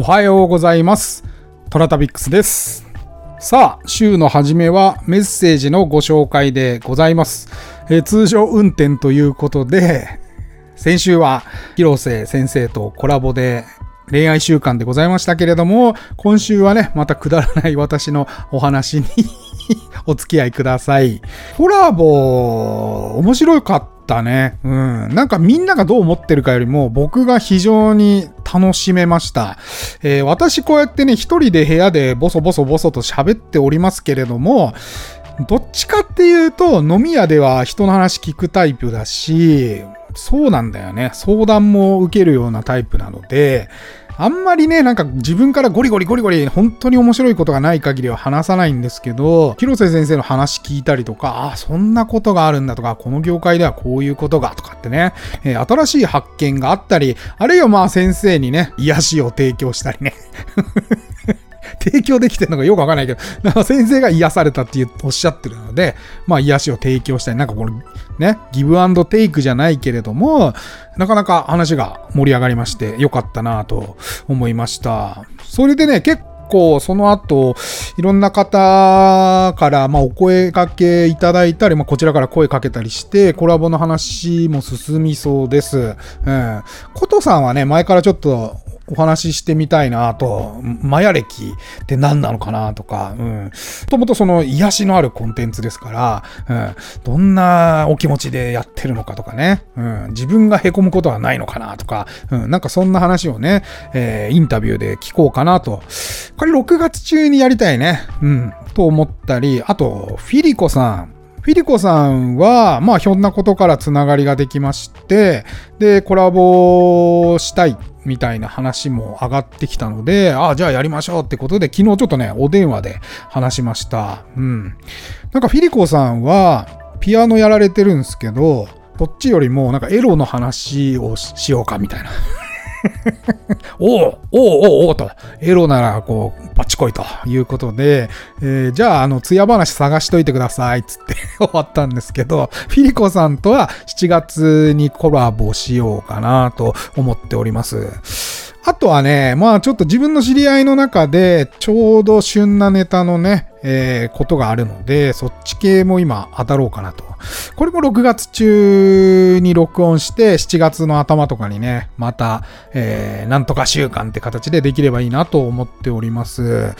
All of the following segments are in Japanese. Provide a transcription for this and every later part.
おはようございます。トラタビックスです。さあ、週の初めはメッセージのご紹介でございます。え通常運転ということで、先週は広瀬先生とコラボで恋愛習慣でございましたけれども、今週はね、またくだらない私のお話に お付き合いください。コラボ、面白かったね。うん。なんかみんながどう思ってるかよりも、僕が非常に楽しめました。えー私こうやってね、一人で部屋でボソボソボソと喋っておりますけれども、どっちかっていうと、飲み屋では人の話聞くタイプだし、そうなんだよね。相談も受けるようなタイプなので、あんまりね、なんか自分からゴリゴリゴリゴリ本当に面白いことがない限りは話さないんですけど、広瀬先生の話聞いたりとか、あ、そんなことがあるんだとか、この業界ではこういうことがとかってね、えー新しい発見があったり、あるいはまあ先生にね、癒しを提供したりね。提供できてるのかよくわかんないけど、なんか先生が癒されたっていうおっしゃってるので、まあ癒しを提供したり、なんかこのね、ギブアンドテイクじゃないけれども、なかなか話が盛り上がりまして、よかったなと思いました。それでね、結構その後、いろんな方から、まあ、お声掛けいただいたり、まあ、こちらから声かけたりして、コラボの話も進みそうです。うん。ことさんはね、前からちょっと、お話ししてみたいなと、マヤ歴って何なのかなとか、うん。ともとその癒しのあるコンテンツですから、うん。どんなお気持ちでやってるのかとかね、うん。自分が凹むことはないのかなとか、うん。なんかそんな話をね、えーインタビューで聞こうかなと。これ6月中にやりたいね。うん。と思ったり、あと、フィリコさん。フィリコさんは、まあ、ひょんなことからつながりができまして、で、コラボしたいみたいな話も上がってきたので、ああ、じゃあやりましょうってことで、昨日ちょっとね、お電話で話しました。うん。なんかフィリコさんは、ピアノやられてるんですけど、こっちよりも、なんかエロの話をししようかみたいな。おうおうおうおうと、エロなら、こう、バッチコイということで、えーじゃあ、あの、ツヤ話探しといてください、つって終わったんですけど、フィリコさんとは7月にコラボしようかなと思っております。あとはね、まあちょっと自分の知り合いの中で、ちょうど旬なネタのね、えーことがあるので、そっち系も今当たろうかなと。これも6月中に録音して、7月の頭とかにね、また、えーなんとか週間って形でできればいいなと思っております。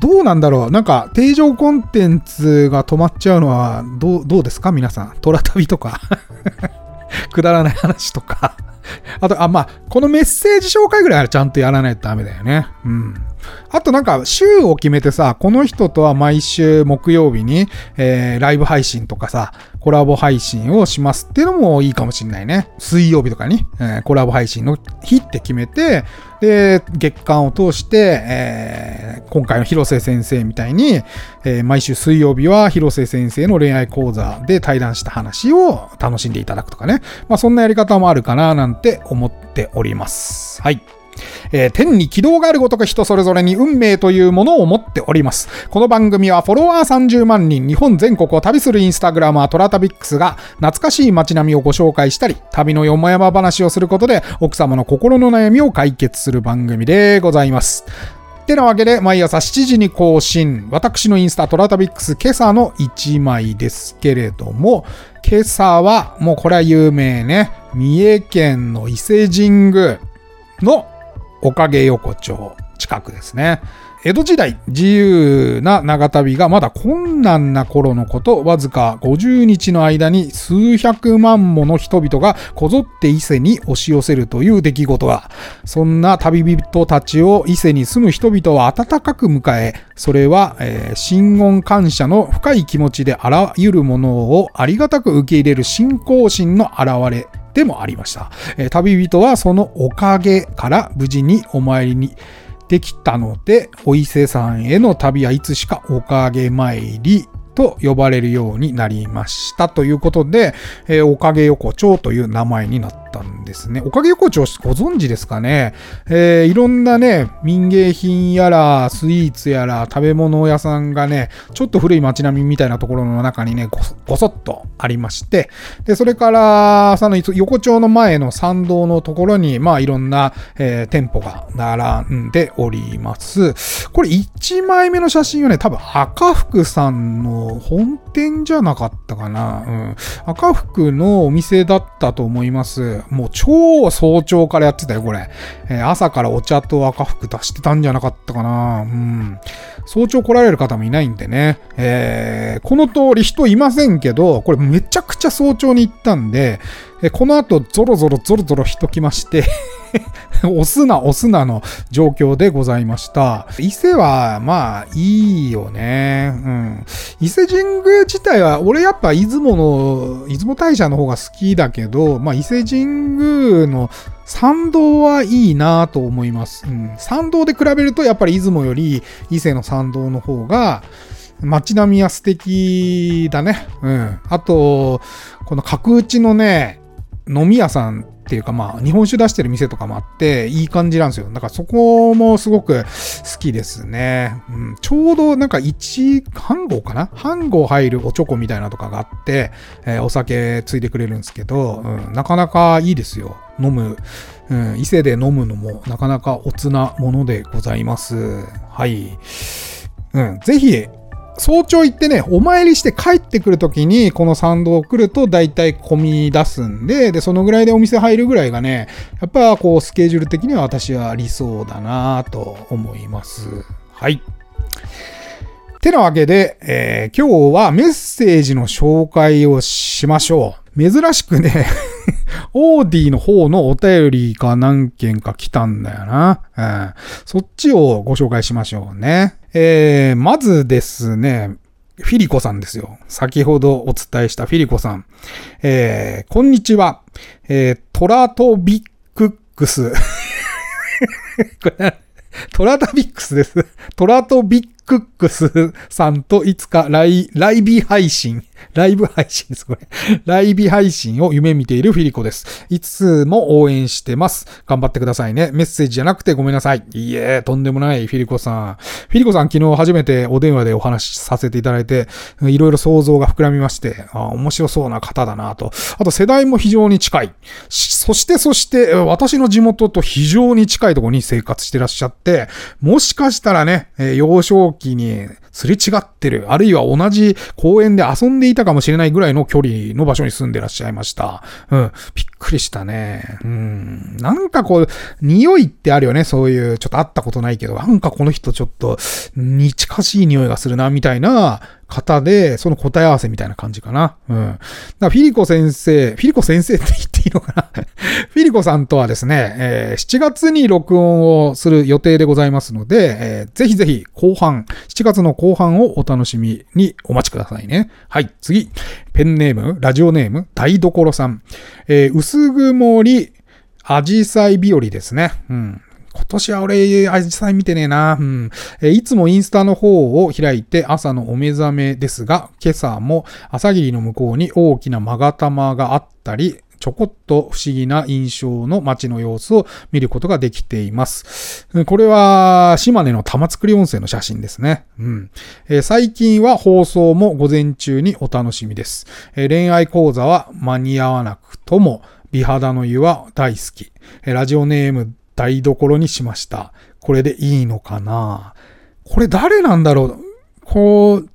どうなんだろう？なんか、定常コンテンツが止まっちゃうのは、どう、どうですか？皆さん。トラ旅とか。くだらない話とか。あと、あ、まあ、このメッセージ紹介ぐらいはちゃんとやらないとダメだよね。うん。あとなんか、週を決めてさ、この人とは毎週木曜日に、えーライブ配信とかさ、コラボ配信をしますっていうのもいいかもしんないね。水曜日とかに、えーコラボ配信の日って決めて、で、月間を通して、えー今回の広瀬先生みたいに、えー毎週水曜日は広瀬先生の恋愛講座で対談した話を楽しんでいただくとかね。まあそんなやり方もあるかななんて思っております。はい。えー天に軌道があるごとく人それぞれに運命というものを持っております。この番組はフォロワー30万人、日本全国を旅するインスタグラマートラタビックスが懐かしい街並みをご紹介したり、旅のよもやま話をすることで奥様の心の悩みを解決する番組でございます。てなわけで、毎朝7時に更新。私のインスタ、トラタビックス、今朝の1枚ですけれども、今朝は、もうこれは有名ね、三重県の伊勢神宮のおかげ横丁近くですね。江戸時代、自由な長旅がまだ困難な頃のこと、わずか50日の間に数百万もの人々がこぞって伊勢に押し寄せるという出来事が、そんな旅人たちを伊勢に住む人々は温かく迎え、それは、えー、信言感謝の深い気持ちであらゆるものをありがたく受け入れる信仰心の表れでもありました。えー旅人はそのおかげから無事にお参りにできたので、お伊勢さんへの旅はいつしかおかげ参りと呼ばれるようになりました。ということで、えーおかげ横丁という名前になっったんですね。おかげ横丁ご存知ですかね？えー、いろんなね、民芸品やら、スイーツやら、食べ物屋さんがね、ちょっと古い街並みみたいなところの中にね、ごそっとありまして、で、それから、その横丁の前の参道のところに、まあいろんな、えー、店舗が並んでおります。これ1枚目の写真はね、多分赤福さんの本店じゃなかったかな。うん。赤福のお店だったと思います。もう超早朝からやってたよ、これ。えー、朝からお茶と赤服出してたんじゃなかったかな。うん。早朝来られる方もいないんでね。えー、この通り人いませんけど、これめちゃくちゃ早朝に行ったんで、えこの後、ゾロゾロゾロゾロ人来まして 押すな押すなの状況でございました。伊勢は、まあ、いいよね。うん。伊勢神宮自体は、俺やっぱ出雲の、出雲大社の方が好きだけど、まあ、伊勢神宮の参道はいいなと思います。うん。参道で比べると、やっぱり出雲より伊勢の参道の方が、街並みは素敵だね。うん。あと、この角打ちのね、飲み屋さんっていうかまあ日本酒出してる店とかもあっていい感じなんですよ。だからそこもすごく好きですね。うん、ちょうどなんか1半合かな？半合入るおちょこみたいなとかがあって、えー、お酒ついてくれるんですけど、うん、なかなかいいですよ。飲む、うん、伊勢で飲むのもなかなかおつなものでございます。はい。うん、ぜひ、早朝行ってね、お参りして帰ってくるときに、この参道来ると大体混み出すんで、で、そのぐらいでお店入るぐらいがね、やっぱこう、スケジュール的には私は理想だなと思います。はい。てなわけで、えー、今日はメッセージの紹介をしましょう。珍しくね オーディの方のお便りが何件か来たんだよな。うん、そっちをご紹介しましょうね。えー、まずですね、フィリコさんですよ。先ほどお伝えしたフィリコさん。えー、こんにちは。えー、トラトビックックス。トラタビックスです。トラトビックックスさんといつかライ、ライビ配信 ライブ配信です、これ。ライブ配信を夢見ているフィリコです。いつも応援してます。頑張ってくださいね。メッセージじゃなくてごめんなさい。いえ、とんでもない、フィリコさん。フィリコさん昨日初めてお電話でお話しさせていただいて、いろいろ想像が膨らみまして、あ面白そうな方だなと。あと世代も非常に近い。そしてそして、私の地元と非常に近いところに生活してらっしゃって、もしかしたらね、幼少期にすれ違ってる、あるいは同じ公園で遊んでいたかもしれないぐらいの距離の場所に住んでらっしゃいました。うん。びっくりしたね。うん。なんかこう、匂いってあるよね。そういう、ちょっと会ったことないけど、なんかこの人ちょっと、に近しい匂いがするな、みたいな方で、その答え合わせみたいな感じかな。うん。だからフィリコ先生、フィリコ先生って言っていいのかな フィリコさんとはですね、えー、7月に録音をする予定でございますので、えー、ぜひぜひ後半、7月の後半をお楽しみにお待ちくださいね。はい、次。ペンネーム、ラジオネーム、台所さん。えー、薄曇り、アジサイ日和ですね。うん。今年は俺、アジサイ見てねえな。うん。えいつもインスタの方を開いて朝のお目覚めですが、今朝も朝霧の向こうに大きな勾玉があったり、ちょこっと不思議な印象の街の様子を見ることができています。これは、島根の玉造温泉の写真ですね。うん。えー、最近は放送も午前中にお楽しみです。えー、恋愛講座は間に合わなくとも、美肌の湯は大好き。ラジオネーム台所にしました。これでいいのかな？これ誰なんだろう？こう、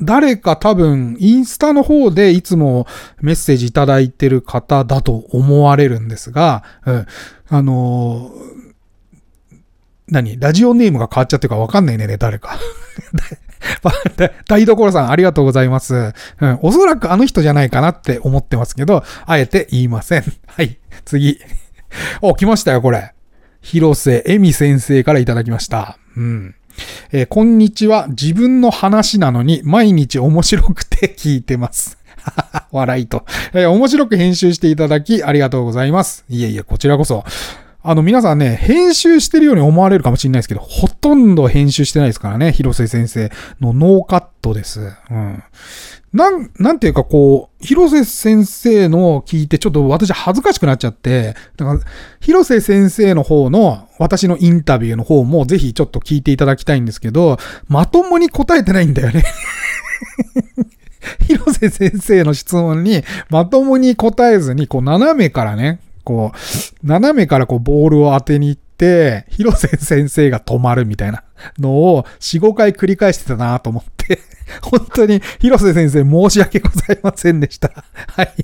誰か多分、インスタの方でいつもメッセージいただいてる方だと思われるんですが、うん、あのー、何？ラジオネームが変わっちゃってるかわかんないね、誰か。台所さん、ありがとうございます。うん、おそらくあの人じゃないかなって思ってますけど、あえて言いません。はい、次。お、来ましたよ、これ。広瀬恵美先生からいただきました。うん。えー、こんにちは。自分の話なのに毎日面白くて聞いてます。笑いと、えー、面白く編集していただきありがとうございます。いえいえ、こちらこそ。あの、皆さんね、編集してるように思われるかもしれないですけど、ほとんど編集してないですからね、広瀬先生のノーカットです。うん。なん、なんていうかこう、広瀬先生の聞いてちょっと私恥ずかしくなっちゃって、だから広瀬先生の方の私のインタビューの方もぜひちょっと聞いていただきたいんですけど、まともに答えてないんだよね 広瀬先生の質問にまともに答えずに、こう斜めからね、こう、斜めからこうボールを当てに行って、広瀬先生が止まるみたいなのを4、5回繰り返してたなと思って 本当に広瀬先生申し訳ございませんでした。はい。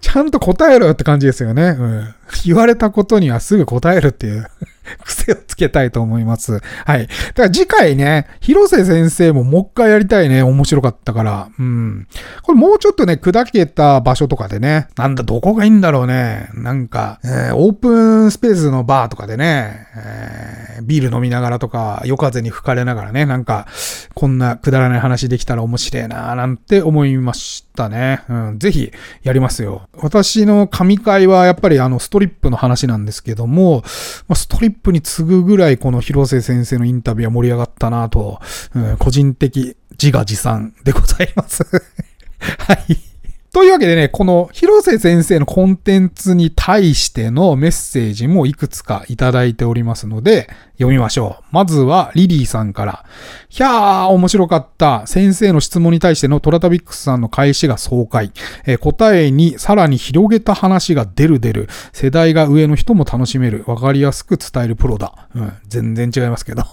ちゃんと答えろよって感じですよね。うん。言われたことにはすぐ答えるっていう 癖をつけたいと思います。はい。だから次回ね、広瀬先生ももう一回やりたいね。面白かったから。うん。これもうちょっとね、砕けた場所とかでね、なんだ、どこがいいんだろうね。なんか、えー、オープンスペースのバーとかでね、えー、ビール飲みながらとか、夜風に吹かれながらね、なんか、こんなくだらない話できたら面白いななんて思いましたね。うん。ぜひ、やりますよ。私の神会はやっぱりあの、ストリップの話なんですけども、まあ、ストリップップに次ぐぐらいこの広瀬先生のインタビューは盛り上がったなと、うん、個人的自画自賛でございます はい。というわけでね、この広瀬先生のコンテンツに対してのメッセージもいくつかいただいておりますので、読みましょう。まずは、リリーさんから。ひゃー、面白かった。先生の質問に対してのトラタビックスさんの返しが爽快。えー、答えにさらに広げた話が出る出る。世代が上の人も楽しめる。わかりやすく伝えるプロだ。うん、全然違いますけど。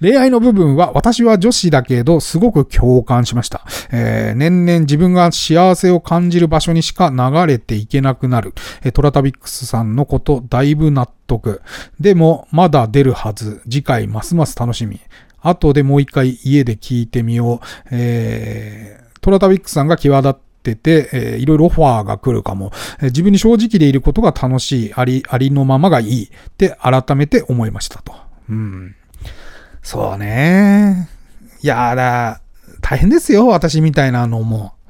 恋愛の部分は私は女子だけどすごく共感しました。えー、年々自分が幸せを感じる場所にしか流れていけなくなる。えー、トラタビックスさんのことだいぶ納得。でもまだ出るはず。次回ますます楽しみ。後でもう一回家で聞いてみよう。えー、トラタビックスさんが際立ってて、えー、いろいろオファーが来るかも、えー、自分に正直でいることが楽しい、あり、ありのままがいいって改めて思いましたと。うん。そうね。いやら、大変ですよ、私みたいなのも。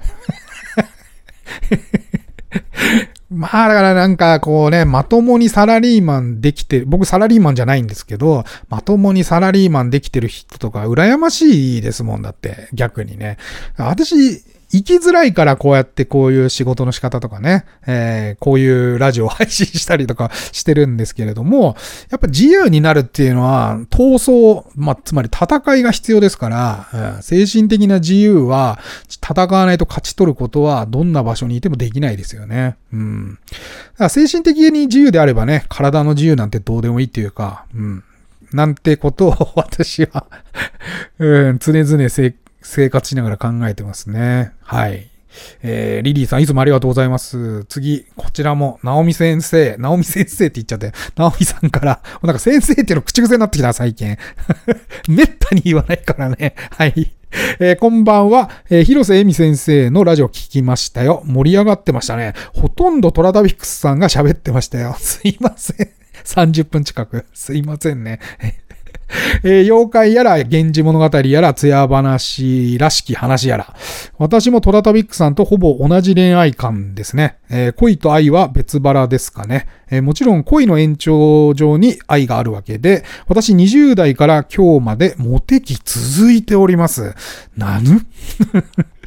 まあだからなんかこうね、まともにサラリーマンできて、僕サラリーマンじゃないんですけど、まともにサラリーマンできてる人とか羨ましいですもんだって、逆にね。私、生きづらいからこうやってこういう仕事の仕方とかね、えー、こういうラジオを配信したりとかしてるんですけれども、やっぱ自由になるっていうのは闘争、まあ、つまり戦いが必要ですから、うん、精神的な自由は戦わないと勝ち取ることはどんな場所にいてもできないですよね。うん。だから精神的に自由であればね、体の自由なんてどうでもいいっていうか、うん。なんてことを私は うん、常々生活しながら考えてますね。はい。えー、リリーさん、いつもありがとうございます。次、こちらも、ナオミ先生、ナオミ先生って言っちゃって、ナオミさんから、なんか先生っていうの口癖になってきた、最近。めったに言わないからね。はい。えー、こんばんは、えー、広瀬恵美先生のラジオ聞きましたよ。盛り上がってましたね。ほとんどトラダビックスさんが喋ってましたよ。すいません。30分近く。すいませんね。えー、妖怪やら、源氏物語やら、艶話らしき話やら。私もトラタビックさんとほぼ同じ恋愛観ですね。えー、恋と愛は別腹ですかね。えー、もちろん恋の延長上に愛があるわけで、私20代から今日までモテ期続いております。なぬ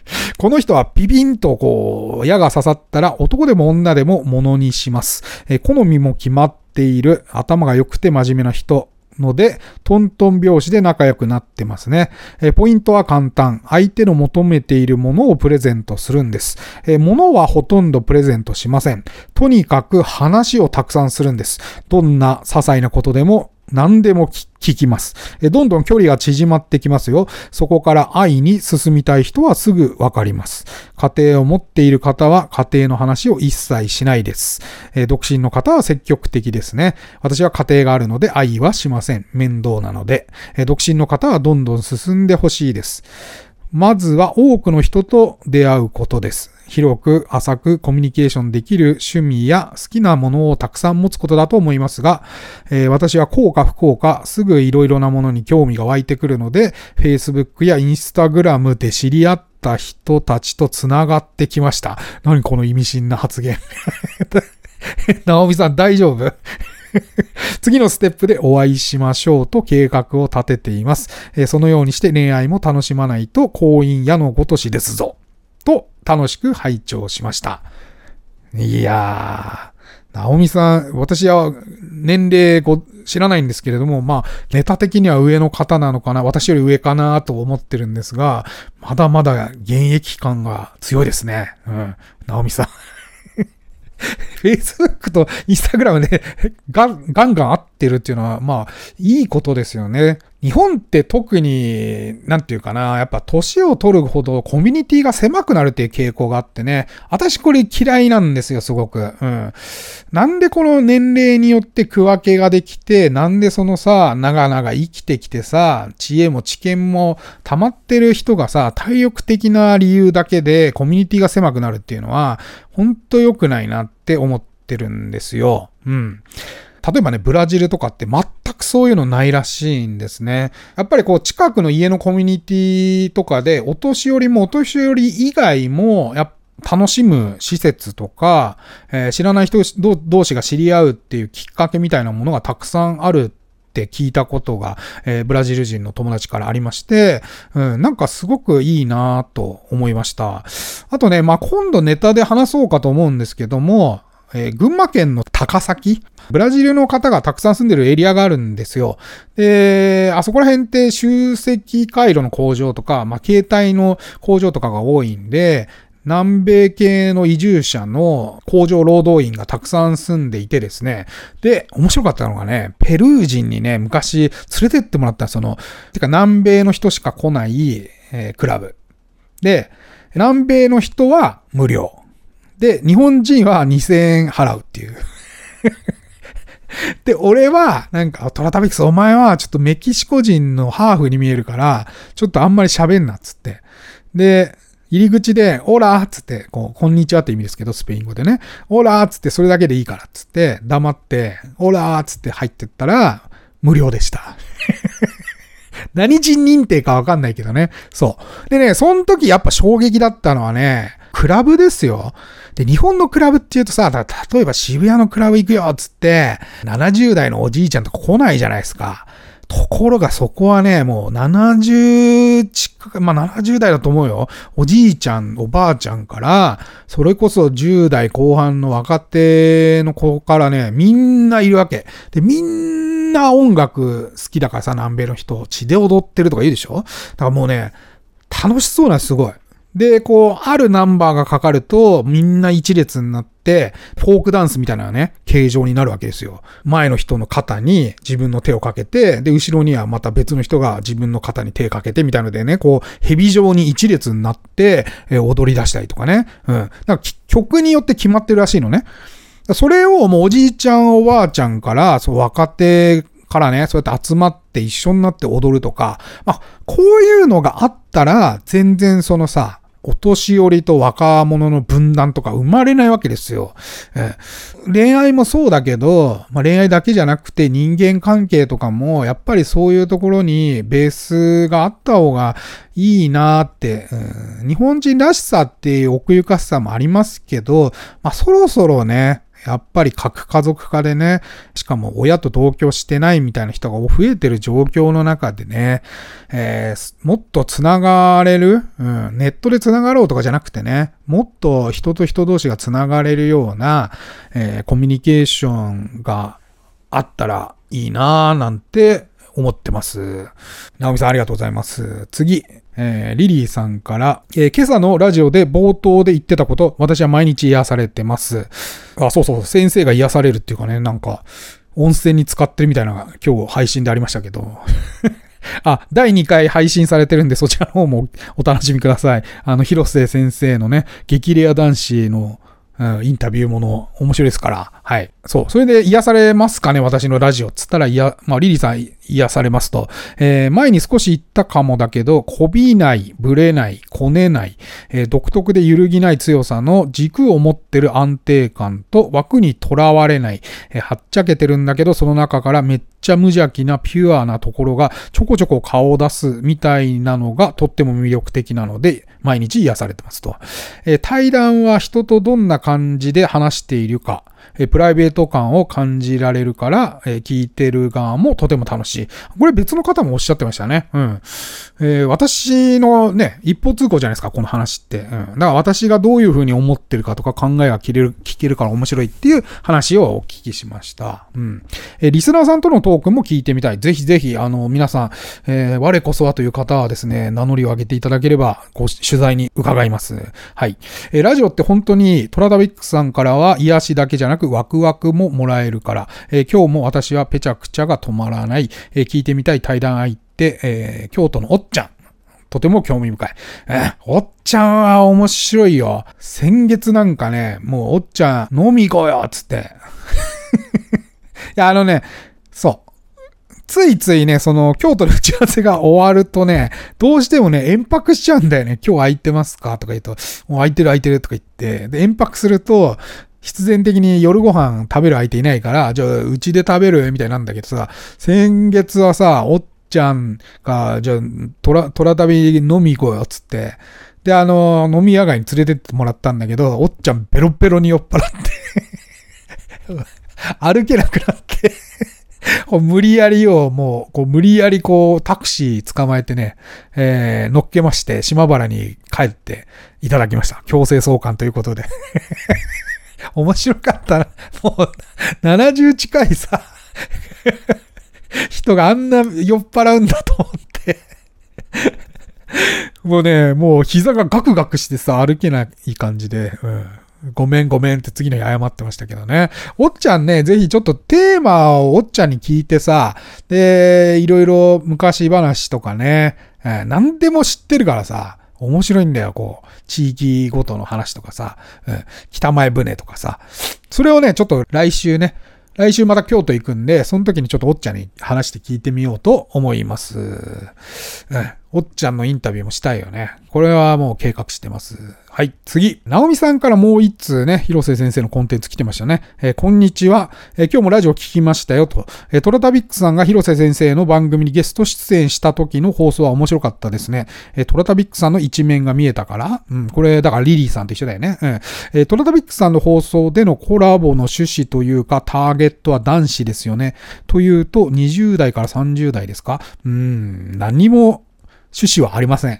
この人はピピンとこう、矢が刺さったら男でも女でも物にします。え、好みも決まっている、頭が良くて真面目な人、ので、トントン拍子で仲良くなってますね。えポイントは簡単。相手の求めているものをプレゼントするんです。え物はほとんどプレゼントしません。とにかく話をたくさんするんです。どんな些細なことでも何でも聞きます。どんどん距離が縮まってきますよ。そこから愛に進みたい人はすぐわかります。家庭を持っている方は家庭の話を一切しないです。独身の方は積極的ですね。私は家庭があるので愛はしません。面倒なので。独身の方はどんどん進んでほしいです。まずは多くの人と出会うことです。広く浅くコミュニケーションできる趣味や好きなものをたくさん持つことだと思いますが、えー、私は幸か不幸かすぐいろいろなものに興味が湧いてくるので、Facebook や Instagram で知り合った人たちと繋がってきました。何この意味深な発言。ナオミさん大丈夫？次のステップでお会いしましょうと計画を立てています。えー、そのようにして恋愛も楽しまないと婚姻矢のごとしですぞ。と楽しく拝聴しました。いやー、ナオミさん、私は年齢ご知らないんですけれども、まあ、ネタ的には上の方なのかな、私より上かなと思ってるんですが、まだまだ現役感が強いですね。うん。ナオミさん。Facebook と Instagram でガンガンガン合ってるっていうのは、まあ、いいことですよね。日本って特に、なんていうかな、やっぱ年を取るほどコミュニティが狭くなるっていう傾向があってね、私これ嫌いなんですよ、すごく。うん。なんでこの年齢によって区分けができて、なんでそのさ、長々生きてきてさ、知恵も知見も溜まってる人がさ、体力的な理由だけでコミュニティが狭くなるっていうのは、ほんと良くないなって思ってるんですよ。うん。例えばね、ブラジルとかって全くそういうのないらしいんですね。やっぱりこう、近くの家のコミュニティとかで、お年寄りもお年寄り以外も、やっぱ楽しむ施設とか、えー、知らない人同士が知り合うっていうきっかけみたいなものがたくさんあるって聞いたことが、えー、ブラジル人の友達からありまして、うん、なんかすごくいいなと思いました。あとね、まあ、今度ネタで話そうかと思うんですけども、えー、群馬県の高崎？ブラジルの方がたくさん住んでるエリアがあるんですよ。で、あそこら辺って集積回路の工場とか、まあ、携帯の工場とかが多いんで、南米系の移住者の工場労働員がたくさん住んでいてですね。で、面白かったのがね、ペルー人にね、昔連れてってもらったその、てか南米の人しか来ない、えー、クラブ。で、南米の人は無料。で、日本人は2000円払うっていう。で、俺は、なんか、トラタビクス、お前はちょっとメキシコ人のハーフに見えるから、ちょっとあんまり喋んなっつって。で、入り口で、オラーっつって、こう、こんにちはって意味ですけど、スペイン語でね。オラーっつって、それだけでいいからっつって、黙って、オラーっつって入ってったら、無料でした。何人認定かわかんないけどね。そう。でね、その時やっぱ衝撃だったのはね、クラブですよ。で、日本のクラブって言うとさ、例えば渋谷のクラブ行くよっつって、70代のおじいちゃんとか来ないじゃないですか。ところがそこはね、もう70近く、まあ70代だと思うよ。おじいちゃん、おばあちゃんから、それこそ10代後半の若手の子からね、みんないるわけ。で、みんな音楽好きだからさ、南米の人、血で踊ってるとか言うでしょ？だからもうね、楽しそうなすごい。で、こう、あるナンバーがかかると、みんな一列になって、フォークダンスみたいなね、形状になるわけですよ。前の人の肩に自分の手をかけて、で、後ろにはまた別の人が自分の肩に手をかけてみたいのでね、こう、蛇状に一列になって、え踊り出したりとかね。うん。だか曲によって決まってるらしいのね。それをもうおじいちゃんおばあちゃんから、そう若手からね、そうやって集まって一緒になって踊るとか、まあ、こういうのがあったら、全然そのさ、お年寄りと若者の分断とか生まれないわけですよ。え恋愛もそうだけど、まあ、恋愛だけじゃなくて人間関係とかも、やっぱりそういうところにベースがあった方がいいなって、うん、日本人らしさっていう奥ゆかしさもありますけど、まあ、そろそろね、やっぱり核家族化でね、しかも親と同居してないみたいな人が増えてる状況の中でね、えー、もっと繋がれる、うん、ネットで繋がろうとかじゃなくてね、もっと人と人同士が繋がれるような、えー、コミュニケーションがあったらいいなぁなんて思ってます。ナオミさんありがとうございます。次、えー、リリーさんから、えー、今朝のラジオで冒頭で言ってたこと、私は毎日癒されてます。あ、そうそう、先生が癒されるっていうかね、なんか、温泉に使ってるみたいな今日配信でありましたけど。あ、第2回配信されてるんで、そちらの方もお楽しみください。あの、広瀬先生のね、激レア男子のうん、インタビューもの、面白いですから。はい。そう。それで癒されますかね私のラジオ。つったら、いや、まあ、リリーさん癒されますと。えー、前に少し言ったかもだけど、こびない、ぶれない、こねない、えー、独特で揺るぎない強さの軸を持ってる安定感と枠にとらわれない、えー、はっちゃけてるんだけど、その中からめっちゃ無邪気なピュアなところがちょこちょこ顔を出すみたいなのがとっても魅力的なので、毎日癒されてますと。えー、対談は人とどんな感じで話しているか、えプライベート感を感じられるから、え聞いてる側もとても楽しい。これ別の方もおっしゃってましたね。うん。えー、私のね、一方通行じゃないですか、この話って。うん。だから私がどういうふうに思ってるかとか考えが聞ける、聞けるから面白いっていう話をお聞きしました。うん。えー、リスナーさんとのトークも聞いてみたい。ぜひぜひ、あの、皆さん、えー、我こそはという方はですね、名乗りを上げていただければ、ご取材に伺います。はい。えー、ラジオって本当にトラダビックさんからは癒しだけじゃなくワクワクももらえるから、えー、今日も私はペチャクチャが止まらない、えー、聞いてみたい対談相手、え、京都のおっちゃん。とても興味深い。え、おっちゃんは面白いよ。先月なんかね、もうおっちゃん飲み行こうよつって。いや、あのね、ついついね、その、京都の打ち合わせが終わるとね、どうしてもね、遠泊しちゃうんだよね。今日空いてますかとか言うと、もう空いてる空いてるとか言って、で、遠泊すると、必然的に夜ご飯食べる相手いないから、じゃあ、うちで食べるみたいなんだけどさ、先月はさ、おっちゃんが、じゃあ、トラ、トラ旅飲み行こうよ、つって。で、あの、飲み屋街に連れてってもらったんだけど、おっちゃんベロベロに酔っ払って 歩けなくなって無理やりを、もう、こう、無理やりこう、タクシー捕まえてね、えー、乗っけまして、島原に帰っていただきました。強制送還ということで。面白かったな。もう、70近いさ、人があんな酔っ払うんだと思ってもうね、もう膝がガクガクしてさ、歩けない感じで、うんごめんごめんって次の日謝ってましたけどね。おっちゃんね、ぜひちょっとテーマをおっちゃんに聞いてさ、で、いろいろ昔話とかね、えー、何でも知ってるからさ、面白いんだよ、こう。地域ごとの話とかさ、うん、北前船とかさ。それをね、ちょっと来週ね、来週また京都行くんで、その時にちょっとおっちゃんに話して聞いてみようと思います。うん、おっちゃんのインタビューもしたいよね。これはもう計画してます。はい、次。ナオミさんからもう一通ね、広瀬先生のコンテンツ来てましたね。えー、こんにちは、えー、今日もラジオ聞きましたよと。えー、トラタビックさんが広瀬先生の番組にゲスト出演した時の放送は面白かったですね。え、トラタビックさんの一面が見えたから、うん、これ、だからリリーさんと一緒だよね。うん、え、トラタビックさんの放送でのコラボの趣旨というか、ターゲットは男子ですよね。というと、20代から30代ですかうん、何も趣旨はありません。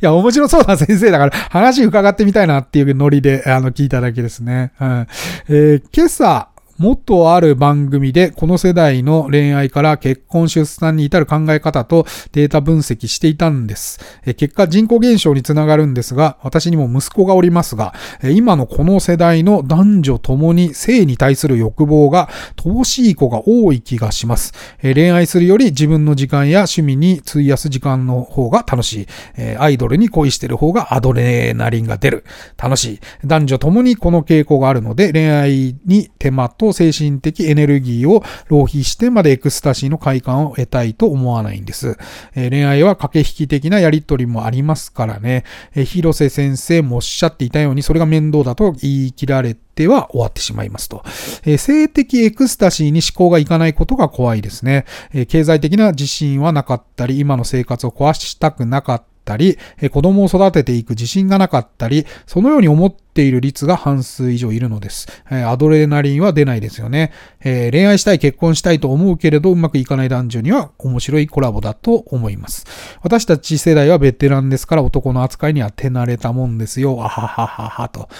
いや、面白そうな先生だから、話伺ってみたいなっていうノリで、あの、聞いただけですね。うん。えー、今朝、もっとある番組でこの世代の恋愛から結婚出産に至る考え方とデータ分析していたんです。結果人口減少につながるんですが、私にも息子がおりますが、今のこの世代の男女ともに性に対する欲望が乏しい子が多い気がします。恋愛するより自分の時間や趣味に費やす時間の方が楽しい。アイドルに恋してる方がアドレナリンが出る。楽しい。男女ともにこの傾向があるので恋愛に手間とと精神的エネルギーを浪費してまでエクスタシーの快感を得たいと思わないんです。えー、恋愛は駆け引き的なやりとりもありますからね。えー、広瀬先生もおっしゃっていたように、それが面倒だと言い切られては終わってしまいますと。えー、性的エクスタシーに思考がいかないことが怖いですね。えー、経済的な自信はなかったり、今の生活を壊したくなかったったり、子供を育てていく自信がなかったり、そのように思っている率が半数以上いるのです。アドレナリンは出ないですよね。恋愛したい、結婚したいと思うけれどうまくいかない男女には面白いコラボだと思います。私たち世代はベテランですから男の扱いには手慣れたもんですよ。あははははと。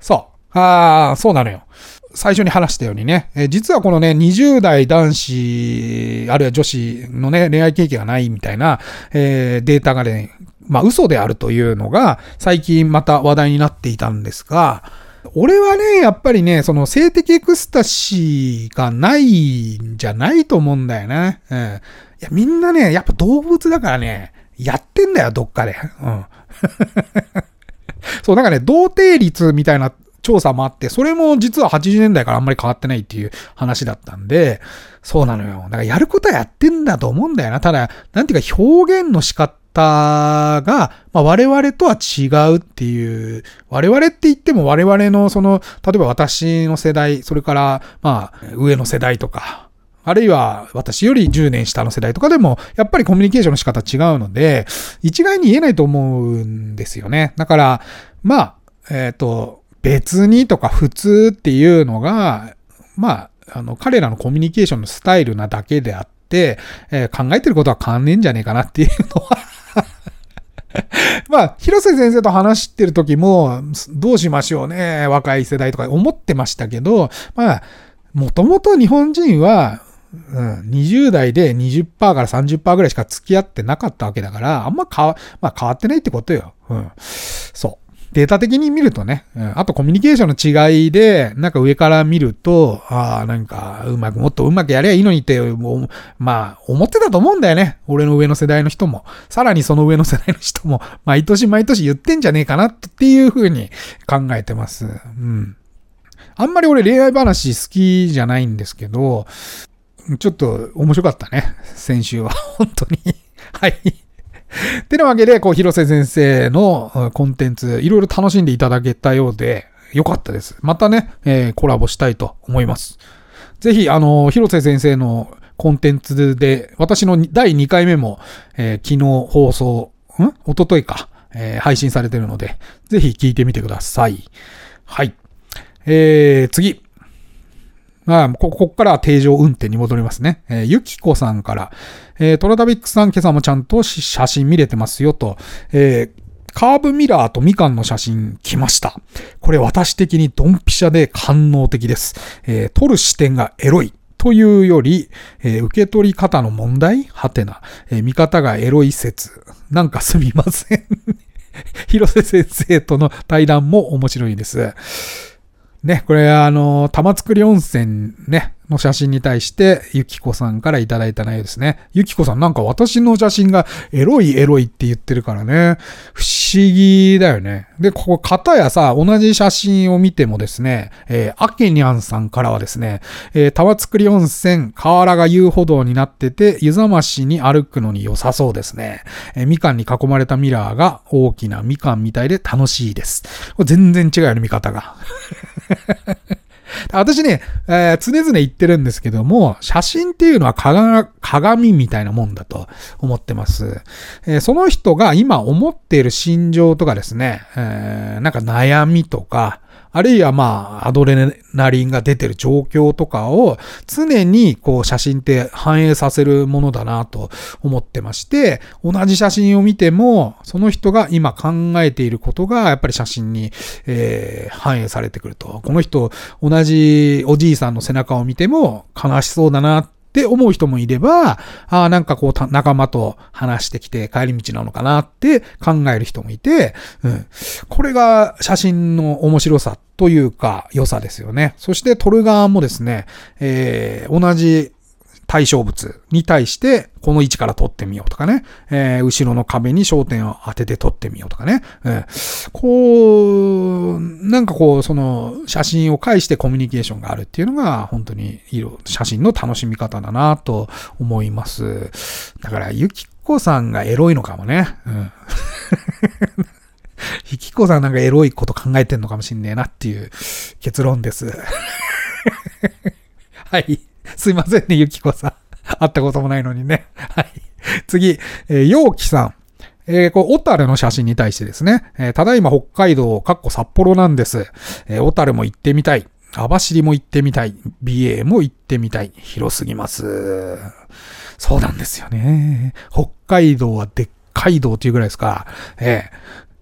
そう。ああ、そうなのよ。最初に話したようにね、え実はこのね、20代男子、あるいは女子のね、恋愛経験がないみたいな、えー、データがね、まあ嘘であるというのが、最近また話題になっていたんですが、俺はね、やっぱりね、その性的エクスタシーがないんじゃないと思うんだよね。うん。いや、みんなね、やっぱ動物だからね、やってんだよ、どっかで。うん。そう、なんかね、童貞率みたいな調査もあって、それも実は80年代からあんまり変わってないっていう話だったんで、そうなのよ。だからやることはやってんだと思うんだよな。ただ、なんていうか表現の仕方が、まあ、我々とは違うっていう、我々って言っても我々のその、例えば私の世代、それから、まあ、上の世代とか、あるいは私より10年下の世代とかでも、やっぱりコミュニケーションの仕方違うので、一概に言えないと思うんですよね。だから、まあ、えっ、ー、と、別にとか普通っていうのが、まあ、あの、彼らのコミュニケーションのスタイルなだけであって、えー、考えてることは変わんねえんじゃねえかなっていうのは まあ、広瀬先生と話してる時も、どうしましょうね、若い世代とか思ってましたけど、まあ、もともと日本人は、うん、20代で20%から30%ぐらいしか付き合ってなかったわけだから、あんま変わ、まあ変わってないってことよ。うん。そう。データ的に見るとね、あとコミュニケーションの違いで、なんか上から見ると、ああ、なんか、うまく、もっとうまくやりゃいいのにって、もう、まあ、思ってたと思うんだよね。俺の上の世代の人も。さらにその上の世代の人も、毎年毎年言ってんじゃねえかなっていうふうに考えてます。うん。あんまり俺恋愛話好きじゃないんですけど、ちょっと面白かったね。先週は。本当に。はい。てなわけで、こう、広瀬先生のコンテンツ、いろいろ楽しんでいただけたようで、よかったです。またね、えー、コラボしたいと思います。ぜひ、あの、広瀬先生のコンテンツで、私の第2回目も、えー、昨日放送、ん？おとといか、えー、配信されてるので、ぜひ聞いてみてください。はい。えー、次。まあ、ここからは定常運転に戻りますね。えー、ゆきこさんから、えー、トラダビックさん今朝もちゃんと写真見れてますよと、えー、カーブミラーとみかんの写真来ました。これ私的にドンピシャで官能的です。えー、撮る視点がエロい。というより、えー、受け取り方の問題？はてな、えー、見方がエロい説。なんかすみません。広瀬先生との対談も面白いです。ね、これあの、玉造温泉ね、の写真に対して、ゆきこさんからいただいた内容ですね。ゆきこさんなんか私の写真がエロいエロいって言ってるからね、不思議だよね。で、ここ、型やさ、同じ写真を見てもですね、えー、アケニャンさんからはですね、えー、玉造温泉、河原が遊歩道になってて、湯ざましに歩くのに良さそうですね。えー、みかんに囲まれたミラーが大きなみかんみたいで楽しいです。これ全然違うよね、見方が。私ね、えー、常々言ってるんですけども、写真っていうのは鏡みたいなもんだと思ってます。えー、その人が今思っている心情とかですね、えー、なんか悩みとか、あるいはまあ、アドレナリンが出てる状況とかを常にこう写真って反映させるものだなと思ってまして、同じ写真を見ても、その人が今考えていることがやっぱり写真に、えー、反映されてくると。この人、同じおじいさんの背中を見ても悲しそうだなってって思う人もいれば、ああ、なんかこう、仲間と話してきて帰り道なのかなって考える人もいて、うん。これが写真の面白さというか良さですよね。そして撮る側もですね、えー、同じ対象物に対して、この位置から撮ってみようとかね、えー、後ろの壁に焦点を当てて撮ってみようとかね、えー、こう、なんかこう、その写真を介してコミュニケーションがあるっていうのが、本当に写真の楽しみ方だなと思います。だから、ゆきこさんがエロいのかもね。うんゆきこさんなんかエロいこと考えてんのかもしんねえなっていう結論です。はい。すいませんね、ゆきこさん。会ったこともないのにね。はい。次、えー、陽気さん。えー、こう、小樽の写真に対してですね、えー、ただいま北海道、かっこ札幌なんです。えー、小樽も行ってみたい。網走も行ってみたい。美瑛も行ってみたい。広すぎます。そうなんですよね。北海道はでっかい道っていうぐらいですか。え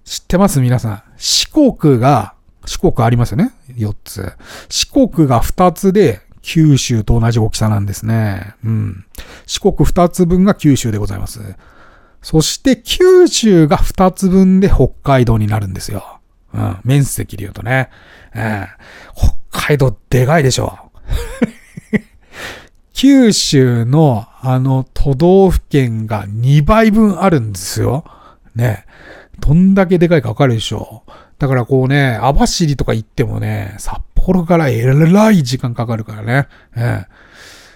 ー、知ってます？皆さん。四国が、四国ありますよね ?4 つ。四国が2つで、九州と同じ大きさなんですね。うん。四国二つ分が九州でございます。そして九州が二つ分で北海道になるんですよ。うん。面積で言うとね。えー、北海道でかいでしょ。九州のあの都道府県が2倍分あるんですよ。ね。どんだけでかいかわかるでしょ。だからこうね、網走とか行ってもね、札幌からえらい時間かかるからね。ええ、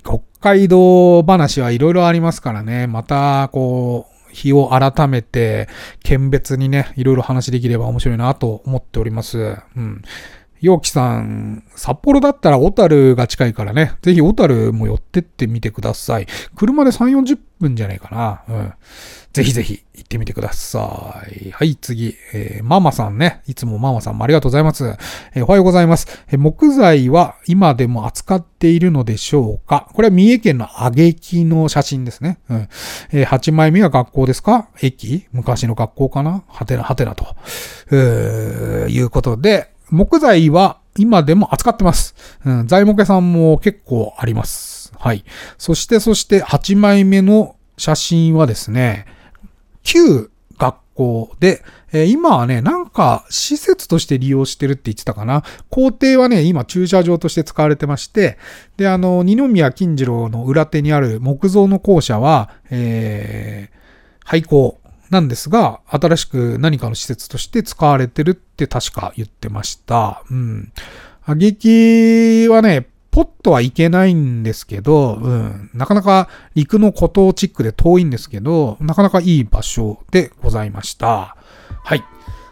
北海道話はいろいろありますからね。また、こう、日を改めて、県別にね、いろいろ話できれば面白いなと思っております。うん。陽気さん、札幌だったら小樽が近いからね、ぜひ小樽も寄ってってみてください。車で3、40分じゃないかな。うん。ぜひぜひ行ってみてください。はい、次。えー、ママさんね。いつもママさんもありがとうございます。えー、おはようございます、えー。木材は今でも扱っているのでしょうか？これは三重県の挙木の写真ですね。うん。え、8枚目は学校ですか？駅？昔の学校かな？はてな、はてなと。うー、いうことで、木材は今でも扱ってます。うん、材木屋さんも結構あります。はい。そして、そして8枚目の写真はですね、旧学校で、えー、今はね、なんか施設として利用してるって言ってたかな。校庭はね、今駐車場として使われてまして、で、あの、二宮金次郎の裏手にある木造の校舎は、えー、廃校なんですが、新しく何かの施設として使われてるって確か言ってました。うん。あげきはね、ポットはいけないんですけど、うん、なかなか陸の孤島チックで遠いんですけど、なかなかいい場所でございました。はい。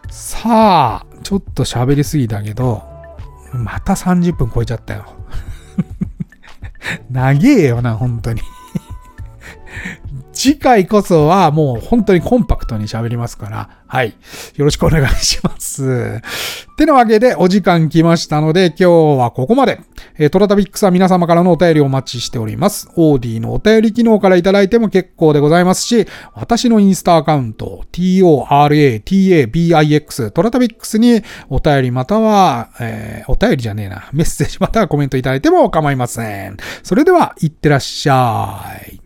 さあ、ちょっと喋りすぎだけど、また30分超えちゃったよ。長えよな、本当に次回こそはもう本当にコンパクトに喋りますから、はい。よろしくお願いします。てなわけでお時間来ましたので今日はここまで。えー、トラタビックスは皆様からのお便りをお待ちしております。オーディのお便り機能からいただいても結構でございますし、私のインスタアカウント、toratabix トラタビックスにお便りまたは、えー、お便りじゃねえな、メッセージまたはコメントいただいても構いません。それでは、いってらっしゃい。